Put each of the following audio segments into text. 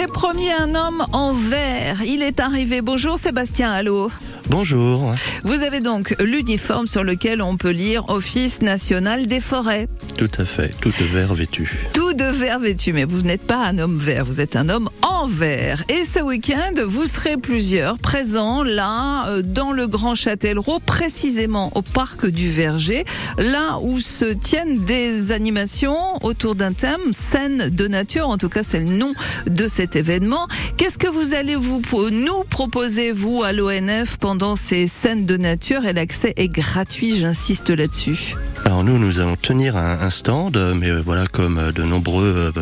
vous ai promis un homme en vert. Il est arrivé. Bonjour Sébastien, allô Bonjour. Vous avez donc l'uniforme sur lequel on peut lire Office national des forêts. Tout à fait, tout de vert vêtu. Tout de vert vêtu, mais vous n'êtes pas un homme vert, vous êtes un homme en vert. Et ce week-end, vous serez plusieurs présents là, euh, dans le Grand Châtellerault, précisément au parc du Verger, là où se tiennent des animations autour d'un thème, scène de nature, en tout cas c'est le nom de cet événement. Qu'est-ce que vous allez vous nous proposer, vous, à l'ONF, pendant ces scènes de nature? Et l'accès est gratuit, j'insiste là-dessus. Alors nous, nous allons tenir un, stand, mais euh, voilà comme euh, de nombreux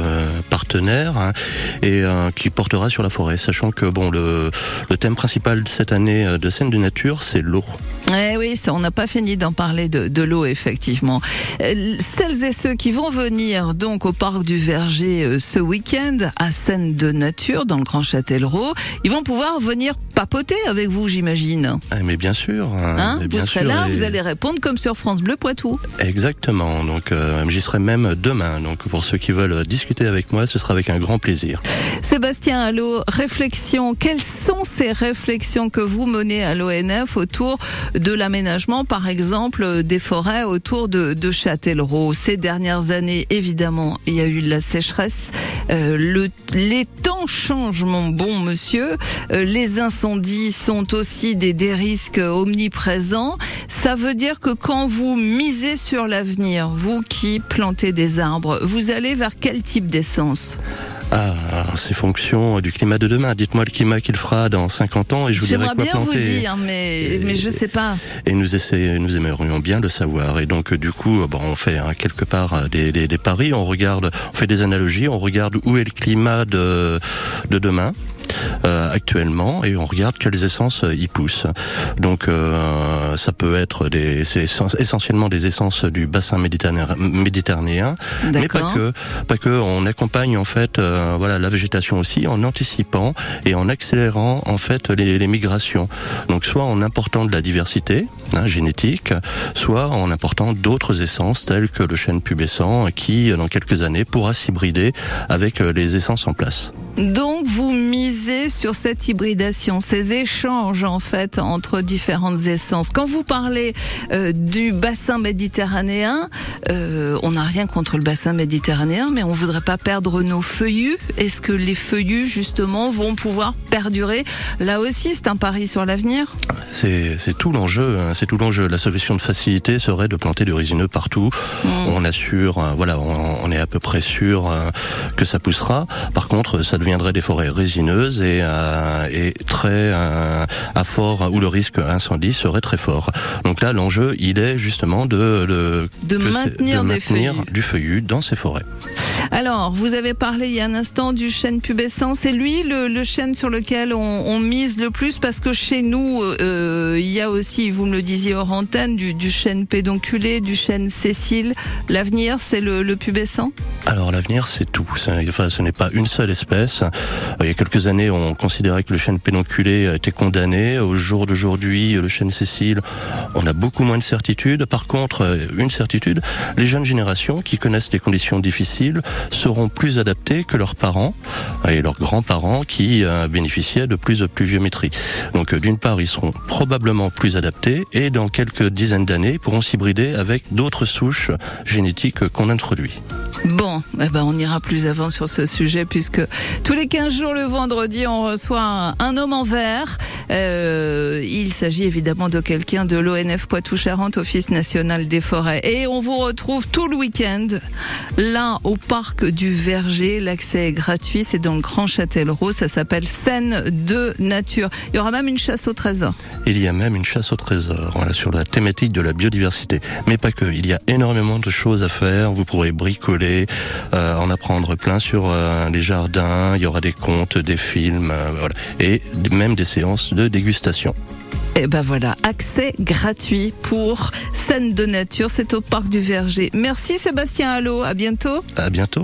partenaires, hein, et qui portera sur la forêt, sachant que bon, le, le thème principal de cette année de scène de nature, c'est l'eau. Eh oui, ça, on n'a pas fini d'en parler de, de l'eau, effectivement. Celles et ceux qui vont venir donc au parc du Verger ce week-end à scène de nature dans le Grand Châtellerault, ils vont pouvoir venir papoter avec vous, j'imagine. Ah, mais bien sûr. Hein, hein vous serez là, vous allez répondre comme sur France Bleu Poitou. Exactement. Donc euh, j'y serai même demain. Donc pour ceux qui veulent discuter avec moi, ce sera avec un grand plaisir. Sébastien Allô, réflexion. Quelles sont ces réflexions que vous menez à l'ONF autour de l'aménagement, par exemple, des forêts autour de, de Châtellerault Ces dernières années, évidemment, il y a eu de la sécheresse. Euh, le, les temps changent, mon bon monsieur. Euh, les incendies sont aussi des, des risques omniprésents. Ça veut dire que quand vous misez sur l'avenir, vous qui plantez des arbres, vous allez vers quel type d'essence? Ah, c'est fonction du climat de demain. Dites-moi le climat qu'il fera dans 50 ans et je vous dirai quoi bien vous dire, mais, mais je sais pas. Et nous, essaie, nous aimerions bien le savoir. Et donc, du coup, bon, on fait hein, quelque part des, des, des, paris, on regarde, on fait des analogies, on regarde où est le climat de, de demain. Euh, actuellement et on regarde quelles essences euh, y poussent. Donc euh, ça peut être des, essentiellement des essences du bassin méditerranéen, mais pas que, pas que. On accompagne en fait voilà la végétation aussi en anticipant et en accélérant en fait les, les migrations. Donc soit en important de la diversité hein, génétique, soit en important d'autres essences telles que le chêne pubescent qui dans quelques années pourra s'hybrider avec les essences en place. Donc vous misez sur cette hybridation, ces échanges en fait entre différentes essences. Quand vous parlez euh, du bassin méditerranéen, euh, on n'a rien contre le bassin méditerranéen, mais on voudrait pas perdre nos feuillus. Est-ce que les feuillus justement vont pouvoir perdurer? Là aussi, c'est un pari sur l'avenir. C'est tout l'enjeu. Hein. C'est tout l'enjeu. La solution de facilité serait de planter du résineux partout. Mmh. On assure, euh, voilà, on, on, est à peu près sûr que ça poussera. Par contre, ça devient deviendraient des forêts résineuses et, euh, et très euh, à fort où le risque incendie serait très fort. Donc là, l'enjeu, il est justement de, de, de maintenir, de maintenir du feuillu dans ces forêts. Alors, vous avez parlé il y a un instant du chêne pubescent. C'est lui le, chêne sur lequel on, mise le plus parce que chez nous, euh, il y a aussi, vous me le disiez hors antenne, du, chêne pédonculé, du chêne Cécile. L'avenir, c'est le, le pubescent? Alors, l'avenir, c'est tout. Enfin, ce n'est pas une seule espèce. Il y a quelques années, on considérait que le chêne pédonculé était condamné. Au jour d'aujourd'hui, le chêne Cécile, on a beaucoup moins de certitudes. Par contre, une certitude, les jeunes générations qui connaissent des conditions difficiles seront plus adaptés que leurs parents et leurs grands-parents qui euh, bénéficiaient de plus de pluviométrie. Donc euh, d'une part, ils seront probablement plus adaptés et dans quelques dizaines d'années, ils pourront s'hybrider avec d'autres souches génétiques qu'on introduit. Bon, eh ben on ira plus avant sur ce sujet puisque tous les 15 jours le vendredi, on reçoit un, homme en vert. Euh, il s'agit évidemment de quelqu'un de l'ONF Poitou-Charentes, Office national des forêts. Et on vous retrouve tout le week-end là au du Verger. L'accès est gratuit, c'est dans le Grand Châtellerault. Ça s'appelle Scène de nature. Il y aura même une chasse au trésor. Il y a même une chasse au trésor, sur la thématique de la biodiversité. Mais pas que. Il y a énormément de choses à faire. Vous pourrez bricoler, euh, en apprendre plein sur euh, les jardins. Il y aura des contes, des films, euh, et même des séances de dégustation. Et ben voilà, accès gratuit pour scène de nature, c'est au parc du Verger. Merci Sébastien Allo, à bientôt. À bientôt.